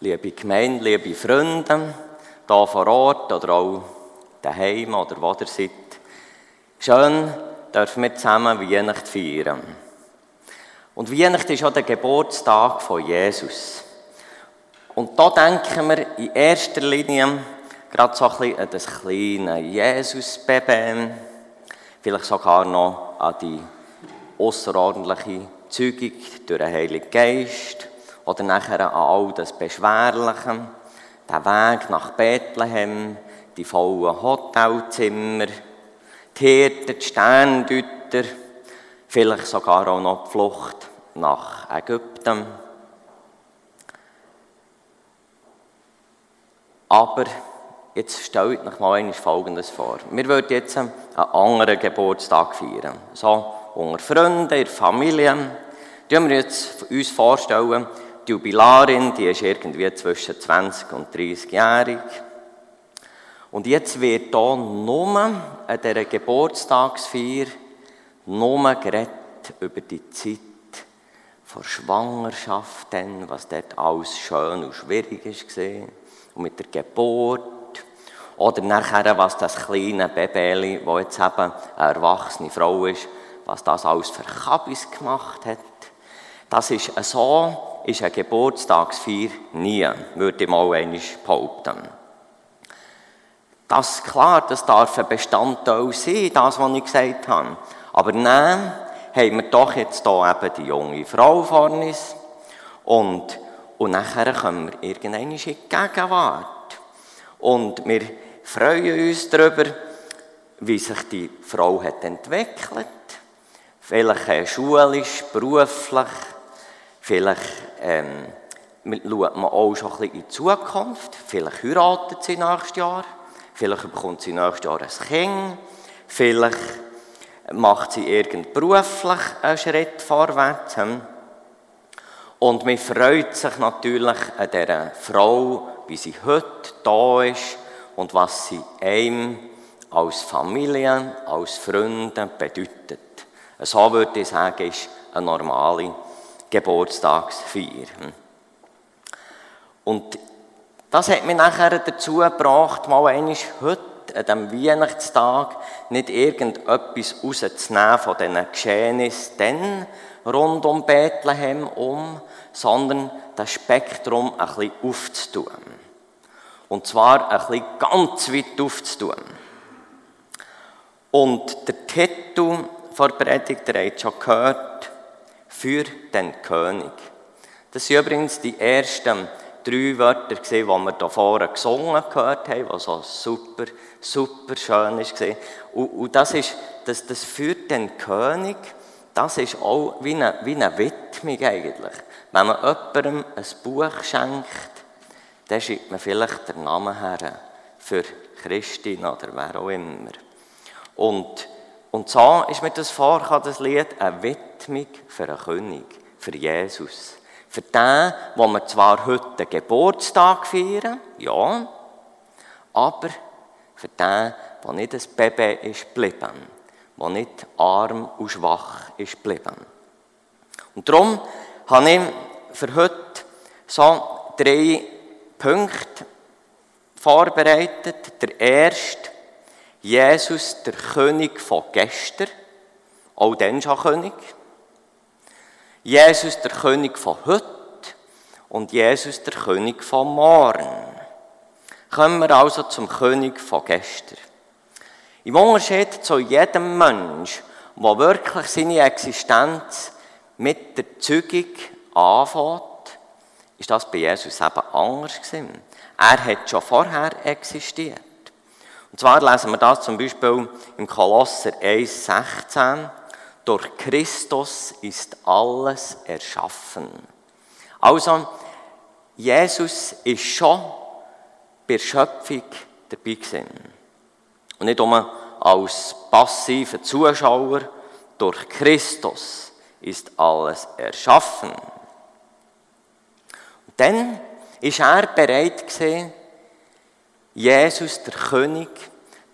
Liebe Gemeinde, liebe Freunde, hier vor Ort oder auch daheim oder wo ihr seid, schön dürfen wir zusammen Weihnachten feiern. Und Weihnachten ist auch der Geburtstag von Jesus. Und da denken wir in erster Linie gerade so ein bisschen an das kleine Jesus-Baby, vielleicht sogar noch an die außerordentliche Zeugung durch den Heiligen Geist oder nachher an all das Beschwerliche, der Weg nach Bethlehem, die vollen Hotelzimmer, die Hirten, die Sterndeuter, vielleicht sogar auch noch die Flucht nach Ägypten. Aber jetzt stellt euch mal einmal Folgendes vor. Wir würden jetzt einen anderen Geburtstag feiern. So unter Freunden, in der Familie. Die wir uns jetzt vorstellen, die Jubilarin, die ist irgendwie zwischen 20 und 30-jährig. Und jetzt wird hier nur an dieser Geburtstagsfeier nur geredet über die Zeit vor Schwangerschaft, dann, was dort alles schön und schwierig war. Und mit der Geburt. Oder nachher, was das kleine Baby, das jetzt eben eine erwachsene Frau ist, was das alles für Kabis gemacht hat. Das ist so ist eine Geburtstagsfeier nie, würde ich mal einmal behaupten. Das ist klar, das darf ein Bestandteil sein, das, was ich gesagt habe. Aber nein, haben wir doch jetzt hier eben die junge Frau vor uns und, und nachher kommen wir irgendwann in die Gegenwart. Und wir freuen uns darüber, wie sich die Frau hat entwickelt. Vielleicht schulisch, beruflich, Vielleicht ähm, schaut man auch schon ein bisschen in die Zukunft. Vielleicht heiratet sie nächstes Jahr. Vielleicht bekommt sie nächstes Jahr ein Kind. Vielleicht macht sie irgend beruflich einen Schritt vorwärts. Und man freut sich natürlich an dieser Frau, wie sie heute da ist und was sie einem als Familie, als Freunde bedeutet. So würde ich sagen, ist eine normale Geburtstagsfeier. Und das hat mich nachher dazu gebracht, mal einmal heute an diesem Weihnachtstag nicht irgendetwas rauszunehmen von diesen Geschehnissen rund um Bethlehem um, sondern das Spektrum ein bisschen aufzutun. Und zwar ein bisschen ganz weit aufzutun. Und der Titel der Predigt, der habt schon gehört, für den König. Das sind übrigens die ersten drei Wörter, die wir hier vorne gesungen gehört haben, was so super, super schön war. Und, und das ist, das, das für den König, das ist auch wie eine, wie eine Widmung eigentlich. Wenn man jemandem ein Buch schenkt, dann schreibt man vielleicht den Namen her für Christine oder wer auch immer. Und, und so ist mir das vorgekommen, das Lied, eine Widmung für einen König, für Jesus. Für den, wo wir zwar heute Geburtstag feiern, ja, aber für den, der nicht ein Baby ist geblieben, der nicht arm und schwach ist geblieben. Und darum habe ich für heute so drei Punkte vorbereitet. Der erste, Jesus, der König von gestern, auch dann schon König. Jesus der König von heute und Jesus der König von morgen. Kommen wir also zum König von gestern. Im Unterschied zu jedem Mensch, der wirklich seine Existenz mit der Zeugung anfängt, ist das bei Jesus eben anders gewesen. Er hat schon vorher existiert. Und zwar lesen wir das zum Beispiel im Kolosser 1,16. Durch Christus ist alles erschaffen. Also, Jesus ist schon bei der Schöpfung dabei gewesen. Und nicht nur als passiver Zuschauer. Durch Christus ist alles erschaffen. Dann ist er bereit Jesus, der König,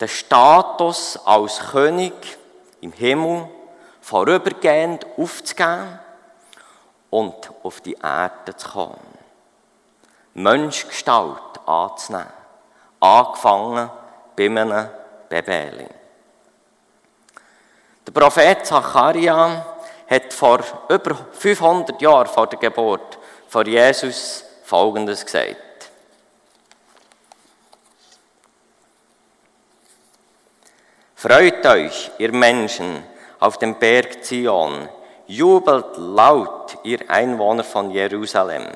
den Status als König im Himmel vorübergehend aufzugeben und auf die Erde zu kommen. Menschgestalt anzunehmen. Angefangen bei einem Babeli. Der Prophet Zacharia hat vor über 500 Jahren vor der Geburt von Jesus Folgendes gesagt. Freut euch, ihr Menschen, auf dem Berg Zion. Jubelt laut, ihr Einwohner von Jerusalem.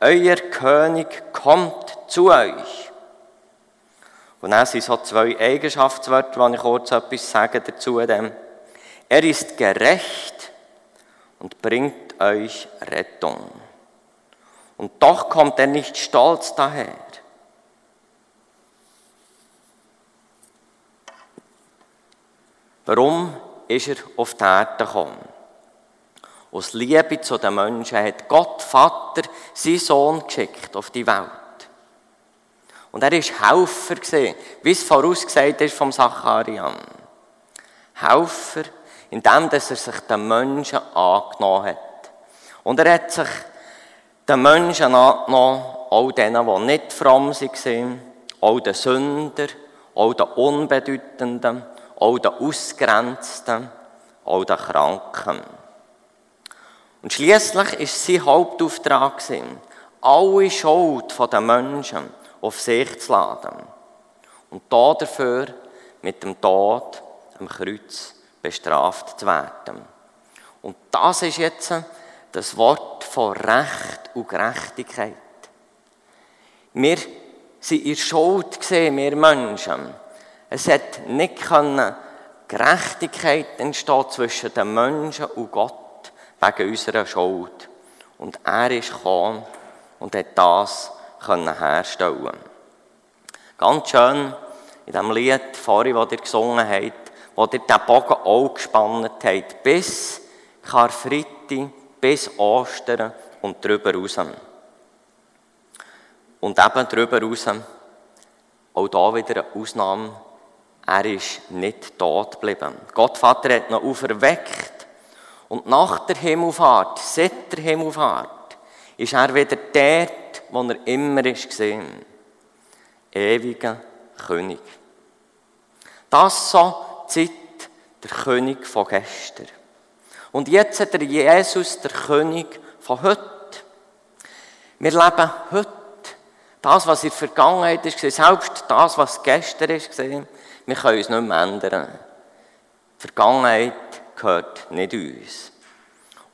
Euer König kommt zu euch. Und dann sind so zwei Eigenschaftswörter, die ich kurz etwas sagen dazu. Er ist gerecht und bringt euch Rettung. Und doch kommt er nicht stolz daher. Warum ist er auf die Erde gekommen? Aus Liebe zu den Menschen hat Gott Vater seinen Sohn geschickt auf die Welt. Und er ist Helfer gesehen, wie es vorausgesagt ist vom Zacharian. Helfer, indem er sich den Menschen angenommen hat. Und er hat sich den Menschen angenommen, auch denen, die nicht fromm waren, auch den Sünder, auch den Unbedeutenden, auch den Ausgrenzten, auch den Kranken. Und schließlich ist sein Hauptauftrag alle Schuld der Menschen auf sich zu laden und dafür mit dem Tod am Kreuz bestraft zu werden. Und das ist jetzt das Wort von Recht und Gerechtigkeit. Wir sind in Schuld gesehen, wir Menschen. Es hat nicht können Gerechtigkeit entstehen zwischen den Menschen und Gott wegen unserer Schuld. Und er ist gekommen und hat das können herstellen. Ganz schön in dem Lied vorhin, das ihr gesungen habt, wo ihr den Bogen auch gespannt habt, bis Karfreitag, bis Ostern und darüber raus. Und eben darüber raus, auch da wieder eine Ausnahme, er ist nicht tot geblieben. Gott Vater hat noch auferweckt. Und nach der Himmelfahrt, seit der Himmelfahrt, ist er wieder dort, wo er immer gesehen. Ewiger König. Das so Zeit der König von gestern. Und jetzt hat der Jesus der König von heute. Wir leben heute. Das, was in der Vergangenheit ist, selbst das, was gestern ist, wir können uns nicht mehr ändern. Die Vergangenheit gehört nicht uns.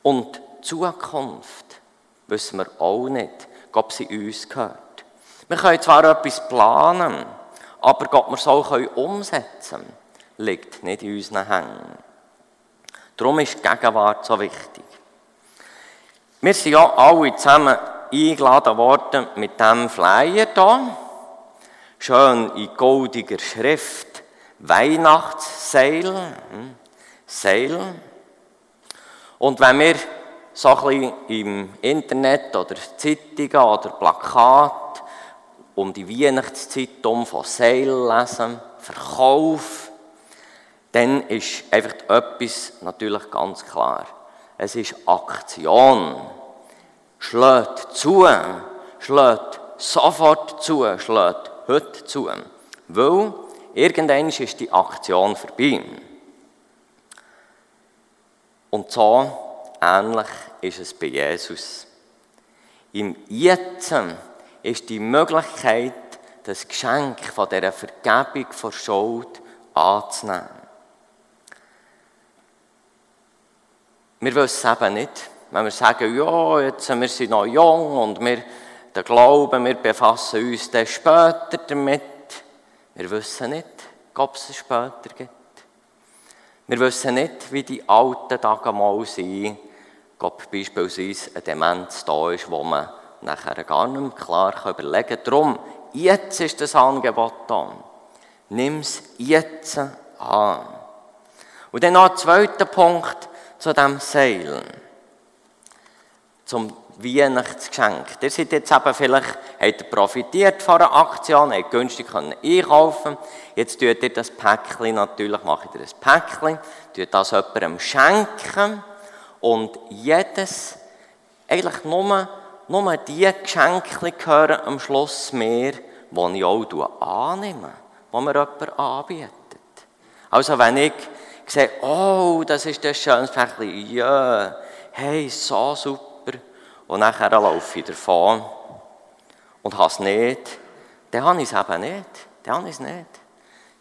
Und die Zukunft wissen wir auch nicht, ob sie uns gehört. Wir können zwar etwas planen, aber ob wir es auch umsetzen können, liegt nicht in unseren Händen. Darum ist die Gegenwart so wichtig. Wir sind ja alle zusammen eingeladen worden mit diesem Flyer hier. Schön in goldiger Schrift. Weihnachtsseil. Hm, Seil. Und wenn wir so ein bisschen im Internet oder Zeitungen oder Plakat um die Weihnachtszeit um von Seil lesen, Verkauf, dann ist einfach etwas natürlich ganz klar. Es ist Aktion. Schlägt zu, schlägt sofort zu, schlägt heute zu. Weil irgendwann ist die Aktion vorbei. Und so ähnlich ist es bei Jesus. Im Jetzt ist die Möglichkeit, das Geschenk von dieser Vergebung von Schuld anzunehmen. Wir wissen eben nicht, wenn wir sagen, ja, jetzt, wir sind noch jung und wir den Glauben, wir befassen uns dann später damit. Wir wissen nicht, ob es es später gibt. Wir wissen nicht, wie die alten Tage mal sind, ob beispielsweise eine Demenz da ist, wo man nachher gar nicht mehr klar überlegen kann. Darum, jetzt ist das Angebot da. Nimm es jetzt an. Und dann noch ein zweiter Punkt zu dem Seil. Zum Weihnachtsgeschenk. Ihr seid jetzt eben vielleicht, habt ihr profitiert von einer Aktion, habt günstig können einkaufen Jetzt tut ihr das Päckchen natürlich, macht ihr ein Päckchen, tut das jemandem schenken und jedes, eigentlich nur, nur die Geschenke gehören am Schluss mehr, die ich auch annehme, die mir jemand anbietet. Also wenn ich sehe, oh, das ist das schönes Päckchen, ja, hey, so super, und nachher laufe ich davon und habe es nicht, dann habe ich es eben nicht. Dann habe ich es nicht.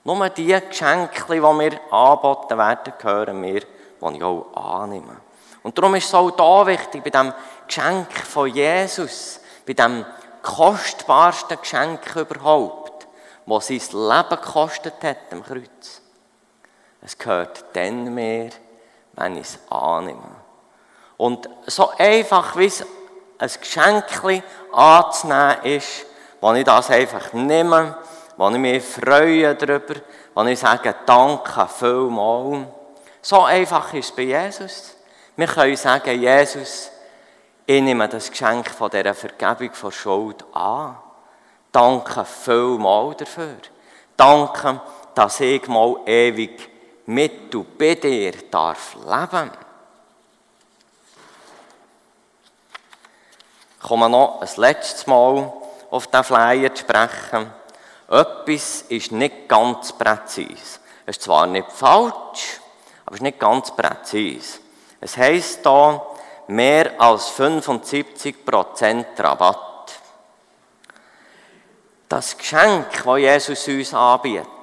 Nur die Geschenke, die mir angeboten werden, gehören mir, die ich auch annehme. Und darum ist es auch da wichtig, bei dem Geschenk von Jesus, bei dem kostbarsten Geschenk überhaupt, das sein Leben gekostet hat am Kreuz. Es gehört dann mehr, wenn ich es annehme. Und so einfach, wie es ein Geschenk anzunehmen ist, wo ich das einfach nehme, wo ich mich freue darüber, wo ich sage, danke vielmals. So einfach ist es bei Jesus. Wir können sagen, Jesus, ich nehme das Geschenk von dieser Vergebung von Schuld an. Danke vielmals dafür. Danke, dass ich mal ewig mit du bei dir darf leben. Ich komme noch ein letztes Mal auf den Flyer zu sprechen. Etwas ist nicht ganz präzise. Es ist zwar nicht falsch, aber es ist nicht ganz präzise. Es heisst hier, mehr als 75% Rabatt. Das Geschenk, das Jesus uns anbietet,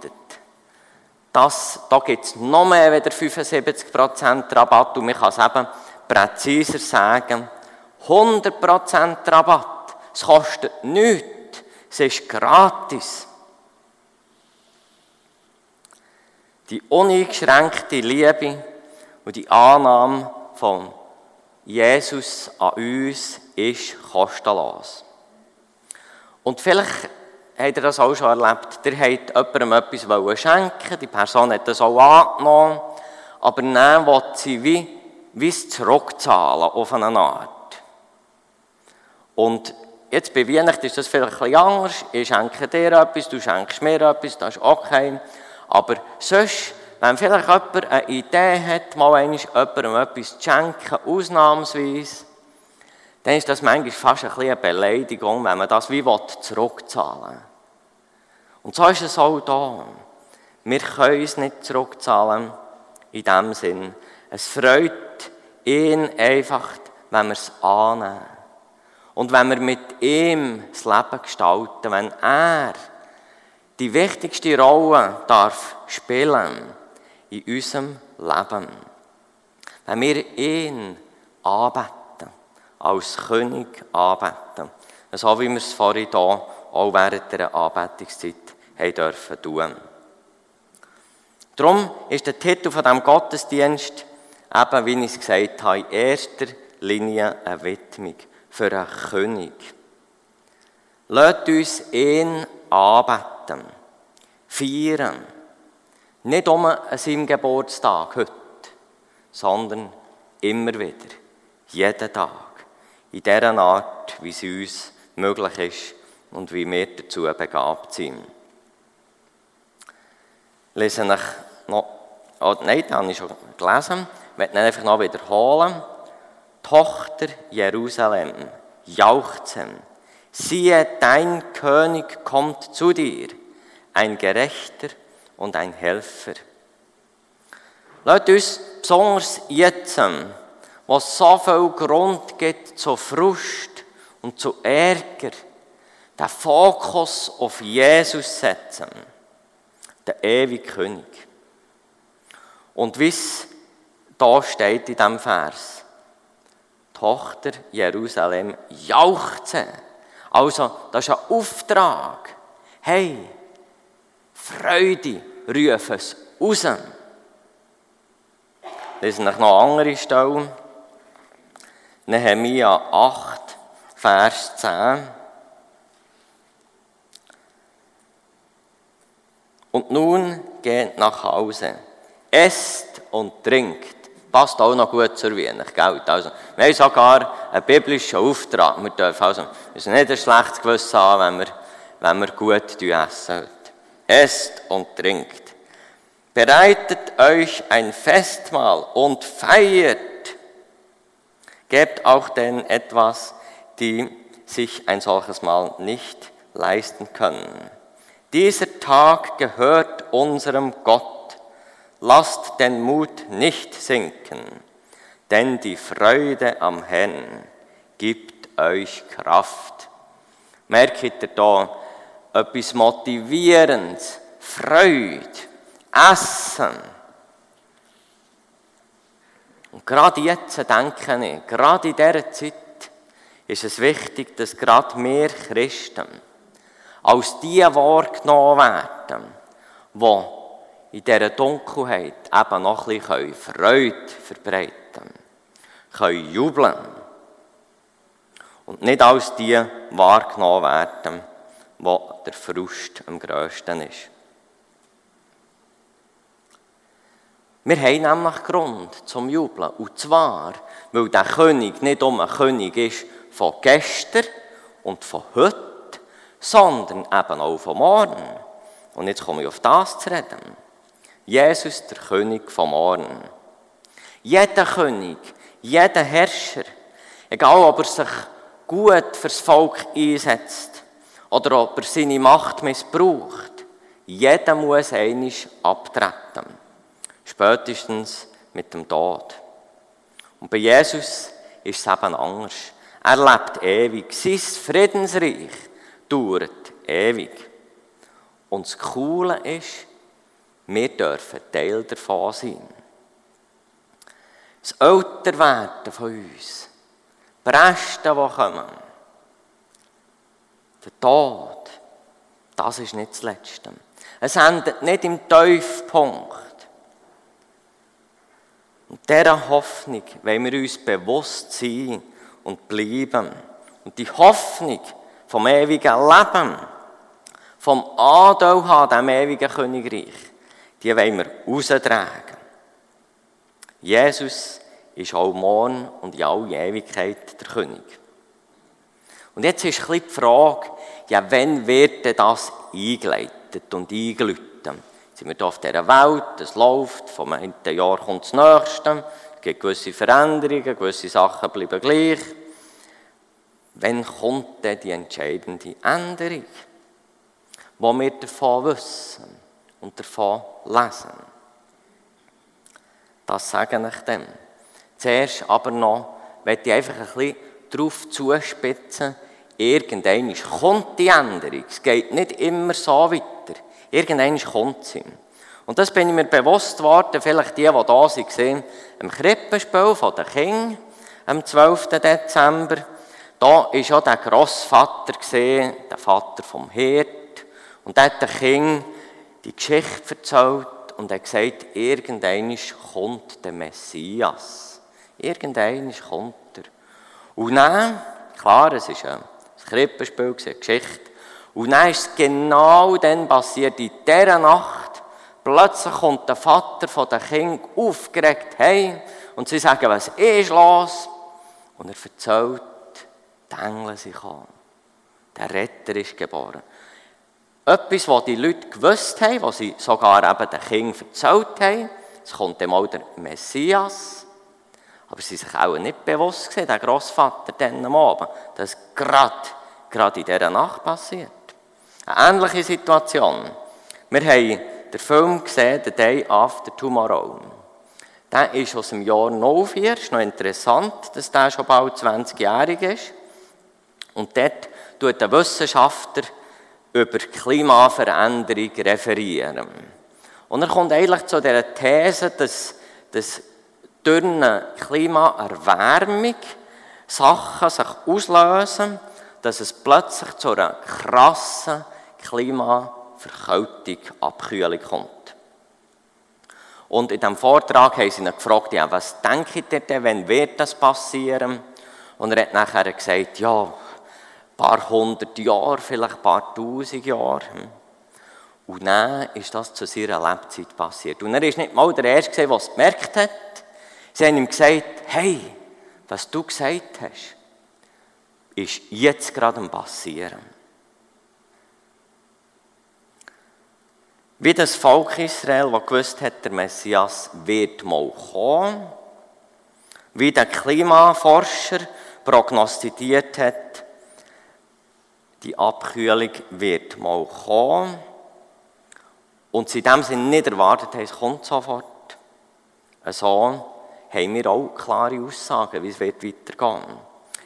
das, da gibt es noch mehr als 75% Rabatt und man kann es eben präziser sagen, 100% Rabatt. Es kostet nichts. Es ist gratis. Die uneingeschränkte Liebe und die Annahme von Jesus an uns ist kostenlos. Und vielleicht habt ihr das auch schon erlebt. Ihr habt jemandem etwas schenken die Person hat das auch angenommen, aber dann will sie wie, wie es zurückzahlen auf eine Art. Und jetzt bei Weihnachten ist das vielleicht ein bisschen anders. Ich schenke dir etwas, du schenkst mir etwas, das ist okay. Aber sonst, wenn vielleicht jemand eine Idee hat, mal einmal jemandem etwas zu schenken, ausnahmsweise, dann ist das manchmal fast ein bisschen eine Beleidigung, wenn man das wie zurückzahlen will. Und so ist es auch da. Wir können es nicht zurückzahlen, in dem Sinn. Es freut ihn einfach, wenn wir es annehmen. Und wenn wir mit ihm das Leben gestalten, wenn er die wichtigste Rolle darf spielen in unserem Leben, wenn wir ihn anbeten, als König anbeten, so wie wir es vorhin hier auch während der Anbetungszeit dürfen tun. Darum ist der Titel von diesem Gottesdienst eben, wie ich es gesagt habe, in erster Linie eine Widmung für einen König. Lasst uns ihn anbeten, feiern. Nicht um an seinem Geburtstag heute, sondern immer wieder, jeden Tag, in dieser Art, wie es uns möglich ist und wie wir dazu begabt sind. Lese ich noch, oh, nein, das habe ich schon gelesen, ich möchte ihn einfach noch wiederholen. Tochter Jerusalem, jauchzen. Siehe, dein König kommt zu dir, ein Gerechter und ein Helfer. Lasst uns besonders jetzt, wo es so viel Grund gibt zu Frust und zu Ärger, den Fokus auf Jesus setzen, den ewigen König. Und wie es da steht in diesem Vers, Tochter Jerusalem jauchzen. Also, das ist ein Auftrag. Hey, Freude, ruf es raus. Lesen noch andere Stellen. Nehemiah 8, Vers 10. Und nun geht nach Hause, esst und trinkt, Passt auch noch gut zur Weihnacht, Also, wir haben sogar einen biblischen Auftrag. Wir dürfen also, müssen nicht ein schlechtes Gewissen haben, wenn wir, wenn wir gut essen. Esst und trinkt. Bereitet euch ein Festmahl und feiert. Gebt auch denen etwas, die sich ein solches Mahl nicht leisten können. Dieser Tag gehört unserem Gott. Lasst den Mut nicht sinken, denn die Freude am Herrn gibt euch Kraft. Merkt ihr da etwas Motivierendes, Freude, Essen. Und gerade jetzt denke ich, gerade in dieser Zeit ist es wichtig, dass gerade wir Christen als die wahrgenommen werden, die in dieser Dunkelheit eben noch ein bisschen Freude verbreiten können, können jubeln und nicht als die wahrgenommen werden, wo der Frust am grössten ist. Wir haben nämlich Grund zum Jubeln. Und zwar, weil der König nicht um ein König ist von gestern und von heute, sondern eben auch von morgen. Und jetzt komme ich auf das zu reden. Jesus, der König vom Morgen. Jeder König, jeder Herrscher, egal ob er sich gut fürs Volk einsetzt oder ob er seine Macht missbraucht, jeder muss einig abtreten. Spätestens mit dem Tod. Und bei Jesus ist es eben anders. Er lebt ewig. Sein Friedensreich dauert ewig. Und das Coole ist, wir dürfen Teil davon sein. Das Älterwerden von uns, die Reste, die kommen, der Tod, das ist nicht das Letzte. Es endet nicht im Tiefpunkt. Und dieser Hoffnung wollen wir uns bewusst sein und bleiben. Und die Hoffnung vom ewigen Leben, vom Anteil haben, dem ewigen Königreich, die wollen wir raustragen. Jesus ist auch morgen und in alle Ewigkeit der König. Und jetzt ist die Frage, ja, wann wird denn das eingeleitet und eingeläutet? sind wir hier auf dieser Welt, es läuft, vom einen Jahr kommt das nächste, es gibt gewisse Veränderungen, gewisse Sachen bleiben gleich. Wann kommt denn die entscheidende Änderung, wo wir davon wissen und davon lesen? Das sage ich dem. Zuerst aber noch, möchte ich einfach ein bisschen darauf zuspitzen, irgendwann kommt die Änderung. Es geht nicht immer so weiter. Irgendwann kommt sie. Und das bin ich mir bewusst geworden, vielleicht die, die da waren, im Krippenspiel von den Kindern am 12. Dezember. Da war auch der Grossvater, gesehen, der Vater vom Hirt. Und der hat den Kind die Geschichte erzählt und hat gesagt, irgendwann kommt der Messias. Irgendwann kommt er. Und dann, klar, es ist ein Krippenspiel, eine Geschichte, und dann ist es genau dann passiert, in dieser Nacht, plötzlich kommt der Vater von den Kindern aufgeregt heim und sie sagen, was ist los? Und er erzählt, die Engel sind gekommen. Der Retter ist geboren. Etwas, was die Leute gewusst haben, was sie sogar eben den Kindern erzählt haben, es kommt dann mal der Messias. Aber sie sich auch nicht bewusst gesehen, der Großvater dann am Abend, dass gerade, gerade in dieser Nacht passiert. Eine ähnliche Situation. Wir haben den Film gesehen, The Day After Tomorrow. Der ist aus dem Jahr 04. Es ist noch interessant, dass der schon bald 20-jährig ist. Und dort tut der Wissenschaftler über Klimaveränderung referieren. Und er kommt eigentlich zu der These, dass, dass durch eine Klimaerwärmung Sachen sich auslösen, dass es plötzlich zu einer krassen Klimaverkältung, Abkühlung kommt. Und in diesem Vortrag haben sie ihn gefragt, ja, was denkt ihr denn, wenn wird das passieren? Und er hat nachher gesagt, ja, paar hundert Jahre, vielleicht ein paar tausend Jahre. Und dann ist das zu seiner Lebzeit passiert. Und er ist nicht mal der Erste, der es gemerkt hat. Sie haben ihm gesagt, hey, was du gesagt hast, ist jetzt gerade am Passieren. Wie das Volk Israel, das gewusst hat, der Messias wird mal kommen, wie der Klimaforscher prognostiziert hat, die Abkühlung wird mal kommen und in dem Sinne nicht erwartet es kommt sofort. So haben wir auch klare Aussagen, wie es wird weitergehen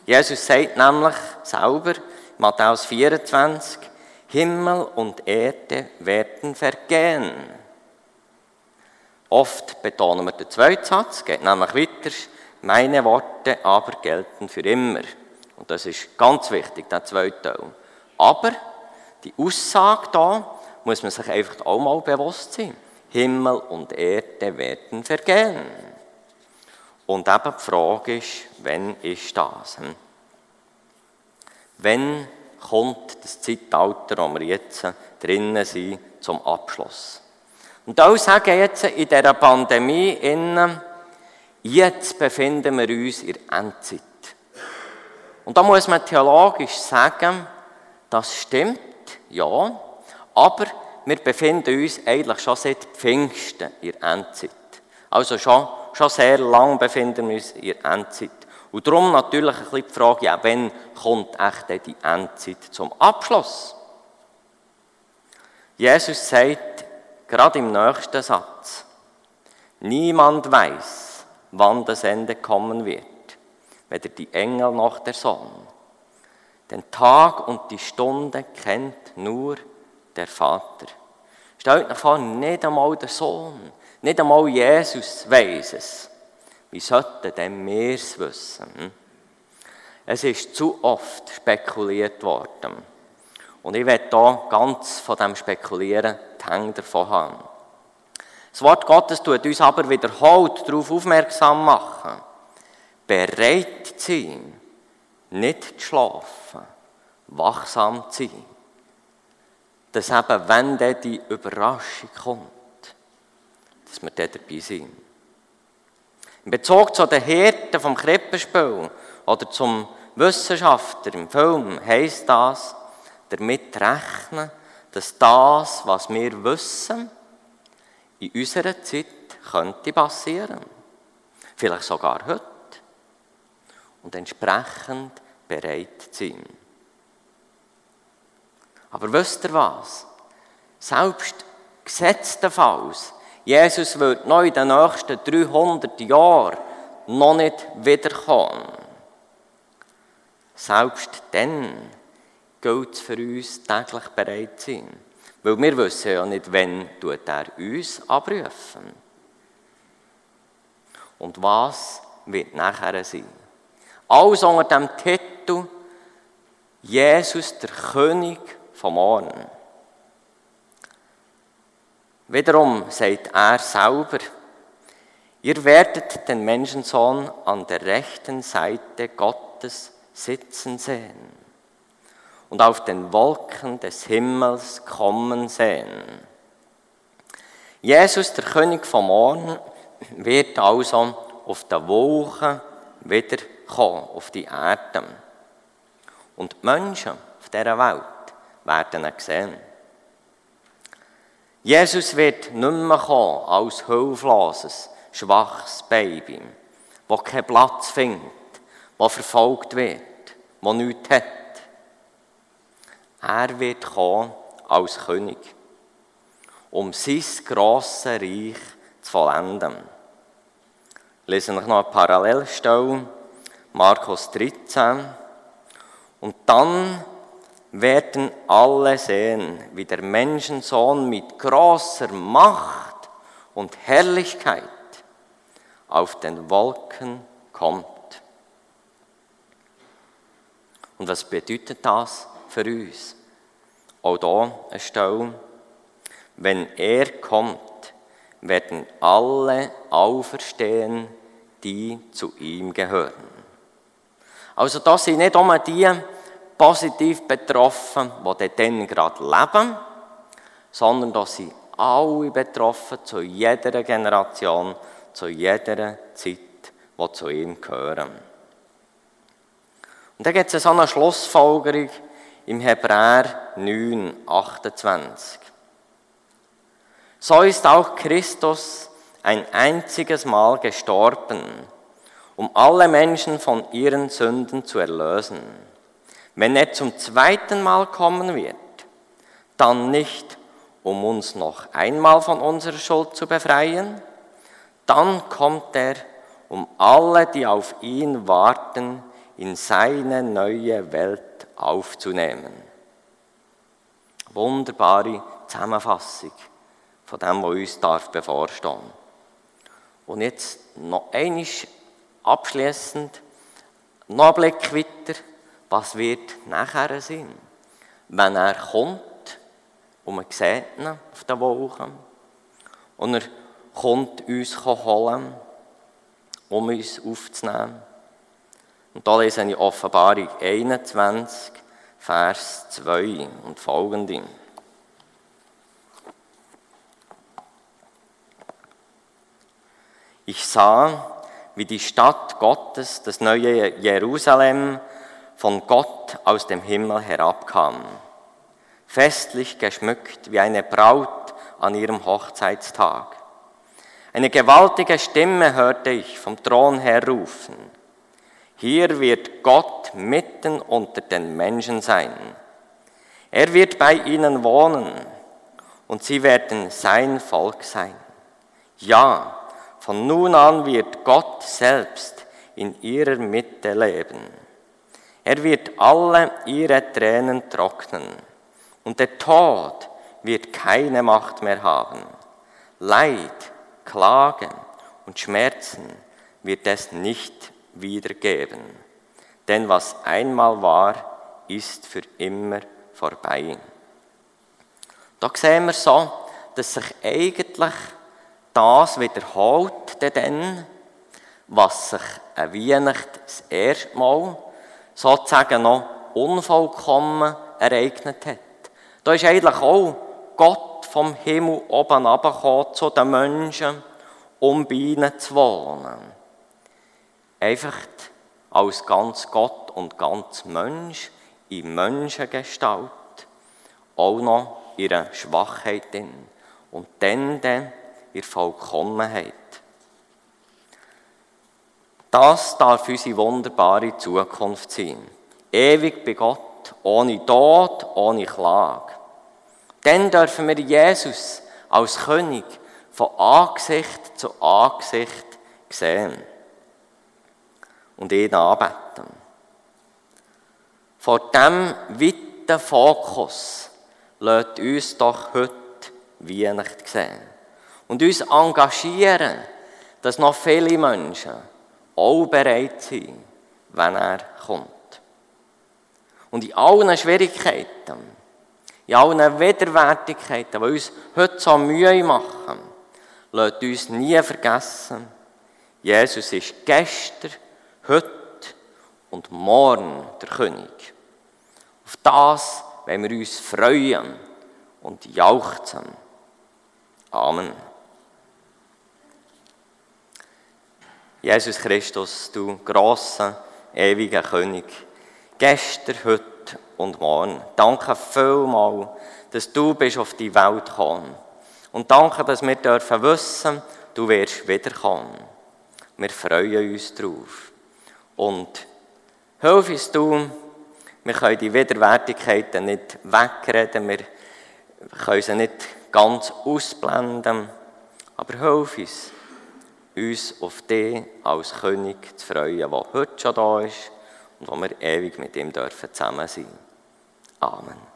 Jesus sagt nämlich selber, Matthäus 24, Himmel und Erde werden vergehen. Oft betonen wir den zweiten Satz, geht nämlich weiter, meine Worte aber gelten für immer. Und das ist ganz wichtig, der zweite Teil. Aber die Aussage da muss man sich einfach auch mal bewusst sein. Himmel und Erde werden vergehen. Und eben die Frage ist, wann ist das? Hm? Wann kommt das Zeitalter, wo wir jetzt drinnen sind, zum Abschluss? Und auch sagen jetzt in dieser Pandemie, innen, jetzt befinden wir uns in der Endzeit. Und da muss man theologisch sagen, das stimmt, ja, aber wir befinden uns eigentlich schon seit Pfingsten in der Endzeit. Also schon, schon sehr lang befinden wir uns in der Endzeit. Und darum natürlich ein bisschen die Frage, ja, wann kommt echt die Endzeit zum Abschluss? Jesus sagt gerade im nächsten Satz, niemand weiß, wann das Ende kommen wird, weder die Engel noch der Sohn. Den Tag und die Stunde kennt nur der Vater. Stellt euch vor, nicht einmal der Sohn, nicht einmal Jesus weiß es. Wie sollten denn wir es wissen? Hm? Es ist zu oft spekuliert worden. Und ich werde hier ganz von dem Spekulieren die Hände davon haben. Das Wort Gottes tut uns aber wiederholt darauf aufmerksam machen, bereit zu sein, nicht zu schlafen, wachsam zu sein. Dass eben, wenn dann die Überraschung kommt, dass wir dann dabei sind. In Bezug zu den Hirten vom Krippenspiel oder zum Wissenschaftler im Film heisst das, damit rechnen, dass das, was wir wissen, in unserer Zeit könnte passieren. Vielleicht sogar heute. Und entsprechend bereit sein. Aber wisst ihr was? Selbst gesetztenfalls Jesus wird noch in den nächsten 300 Jahren noch nicht wiederkommen. Selbst dann gilt es für uns, täglich bereit zu sein. Weil wir wissen ja nicht, wann er uns abrufen. Und was wird nachher sein? Alles unter dem Titel Jesus, der König vom Morgen. Wiederum sagt er selber, ihr werdet den Menschensohn an der rechten Seite Gottes sitzen sehen und auf den Wolken des Himmels kommen sehen. Jesus, der König vom Morgen, wird also auf der Wolken wiederkommen, auf die Erde. Und die Menschen auf dieser Welt werden ihn sehen. Jesus wird nicht mehr kommen als hilfloses, schwaches Baby, das keinen Platz findet, das verfolgt wird, das nichts hat. Er wird kommen als König, um sein grosses Reich zu vollenden. Ich lese noch eine Parallelstelle, Markus 13. Und dann werden alle sehen, wie der Menschensohn mit großer Macht und Herrlichkeit auf den Wolken kommt. Und was bedeutet das für uns? Auch hier eine Stelle. Wenn er kommt, werden alle auferstehen, die zu ihm gehören. Also das sind nicht nur die, positiv betroffen, die dann gerade leben, sondern dass sie alle betroffen zu jeder Generation, zu jeder Zeit die zu ihm gehören. Und dann gibt es eine Schlussfolgerung im Hebräer 9, 28. So ist auch Christus ein einziges Mal gestorben, um alle Menschen von ihren Sünden zu erlösen. Wenn er zum zweiten Mal kommen wird, dann nicht, um uns noch einmal von unserer Schuld zu befreien, dann kommt er, um alle, die auf ihn warten, in seine neue Welt aufzunehmen. Wunderbare Zusammenfassung von dem, was uns darf bevorstehen. Und jetzt noch einmal abschließend, noch ein Blick weiter, was wird nachher sein, wenn er kommt und man sieht ihn auf den Wolken und er kommt uns holen, um uns aufzunehmen. Und da lese ich Offenbarung 21, Vers 2 und folgende. Ich sah, wie die Stadt Gottes, das neue Jerusalem, von Gott aus dem Himmel herabkam, festlich geschmückt wie eine Braut an ihrem Hochzeitstag. Eine gewaltige Stimme hörte ich vom Thron her rufen. Hier wird Gott mitten unter den Menschen sein. Er wird bei ihnen wohnen und sie werden sein Volk sein. Ja, von nun an wird Gott selbst in ihrer Mitte leben. Er wird alle ihre Tränen trocknen und der Tod wird keine Macht mehr haben. Leid, Klagen und Schmerzen wird es nicht wiedergeben. Denn was einmal war, ist für immer vorbei. Da sehen wir so, dass sich eigentlich das wiederholt dann, was sich an Weihnachten das erste Mal sozusagen noch unvollkommen ereignet hat. Da ist eigentlich auch Gott vom Himmel oben herabgekommen zu den Menschen, um bei ihnen zu wohnen. Einfach als ganz Gott und ganz Mensch in Menschengestalt, auch noch ihre Schwachheit drin. Und dann, dann in Vollkommenheit. Das darf unsere wunderbare Zukunft sein. Ewig bei Gott, ohne Tod, ohne Klage. Dann dürfen wir Jesus als König von Angesicht zu Angesicht sehen und ihn anbeten. Vor diesem weiten Fokus lässt uns doch heute Weihnacht sehen und uns engagieren, dass noch viele Menschen auch bereit sind, wenn er kommt. Und in allen Schwierigkeiten, in allen Widerwärtigkeiten, die uns heute so Mühe machen, lasst uns nie vergessen, Jesus ist gestern, heute und morgen der König. Auf das wenn wir uns freuen und jauchzen. Amen. Jesus Christus, du grosser, ewiger König, gestern, heute und morgen. Danke vielmals, dass du bist auf die Welt gekommen. Und danke, dass wir dürfen wissen, du wirst wiederkommen. Wir freuen uns darauf. Und hilf uns du, wir können die Widerwärtigkeiten nicht wegreden, wir können sie nicht ganz ausblenden, aber hilf uns, uns auf den als König zu freuen, der heute schon da ist und wo wir ewig mit ihm dürfen zusammen sein. Amen.